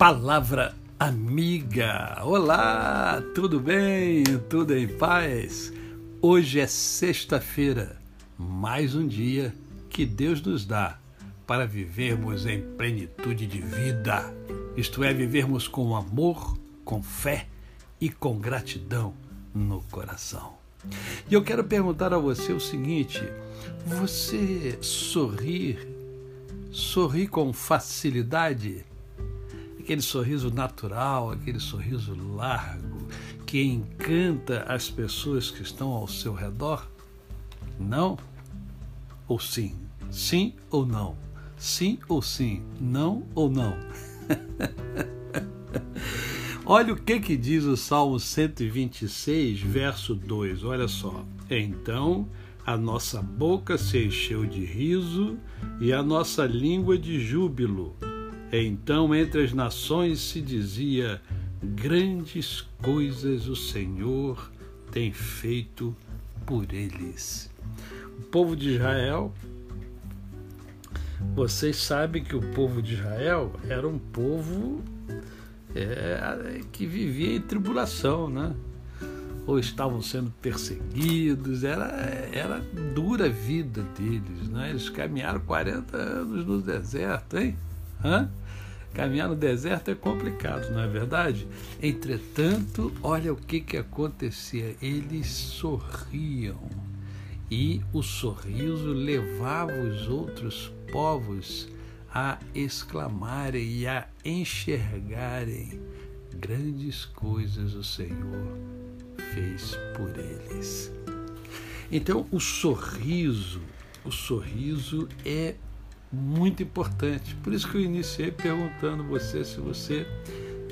Palavra amiga. Olá, tudo bem? Tudo em paz? Hoje é sexta-feira, mais um dia que Deus nos dá para vivermos em plenitude de vida, isto é, vivermos com amor, com fé e com gratidão no coração. E eu quero perguntar a você o seguinte: você sorrir, sorri com facilidade? Aquele sorriso natural, aquele sorriso largo, que encanta as pessoas que estão ao seu redor? Não ou sim? Sim ou não? Sim ou sim? Não ou não? Olha o que, que diz o Salmo 126, verso 2. Olha só. Então a nossa boca se encheu de riso e a nossa língua de júbilo. Então entre as nações se dizia: Grandes coisas o Senhor tem feito por eles. O povo de Israel, vocês sabem que o povo de Israel era um povo é, que vivia em tribulação, né? Ou estavam sendo perseguidos, era, era dura a vida deles, né? Eles caminharam 40 anos no deserto, hein? Hã? Caminhar no deserto é complicado, não é verdade? Entretanto, olha o que, que acontecia. Eles sorriam e o sorriso levava os outros povos a exclamarem e a enxergarem grandes coisas o Senhor fez por eles. Então, o sorriso, o sorriso é muito importante. Por isso que eu iniciei perguntando você se você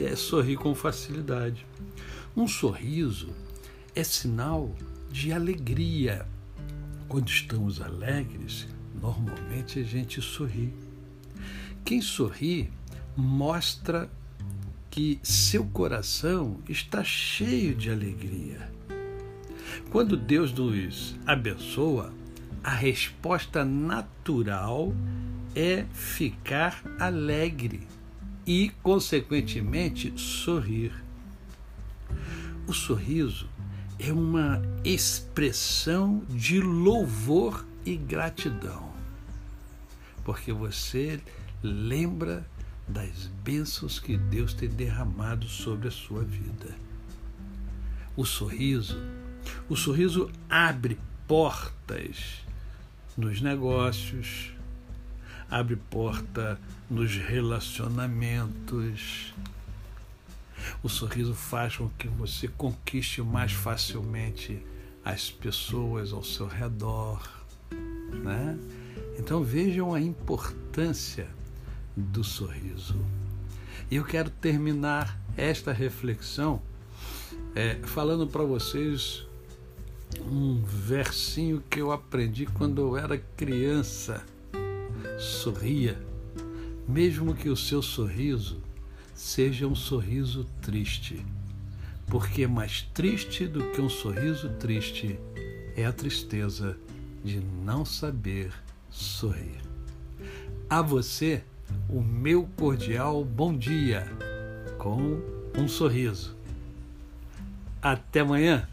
é, sorri com facilidade. Um sorriso é sinal de alegria. Quando estamos alegres, normalmente a gente sorri. Quem sorri mostra que seu coração está cheio de alegria. Quando Deus nos abençoa, a resposta natural é ficar alegre e, consequentemente, sorrir. O sorriso é uma expressão de louvor e gratidão, porque você lembra das bênçãos que Deus tem derramado sobre a sua vida. O sorriso, o sorriso abre portas nos negócios, abre porta nos relacionamentos. O sorriso faz com que você conquiste mais facilmente as pessoas ao seu redor, né? Então vejam a importância do sorriso. E eu quero terminar esta reflexão é, falando para vocês um versinho que eu aprendi quando eu era criança. Sorria, mesmo que o seu sorriso seja um sorriso triste, porque mais triste do que um sorriso triste é a tristeza de não saber sorrir. A você, o meu cordial bom dia, com um sorriso. Até amanhã!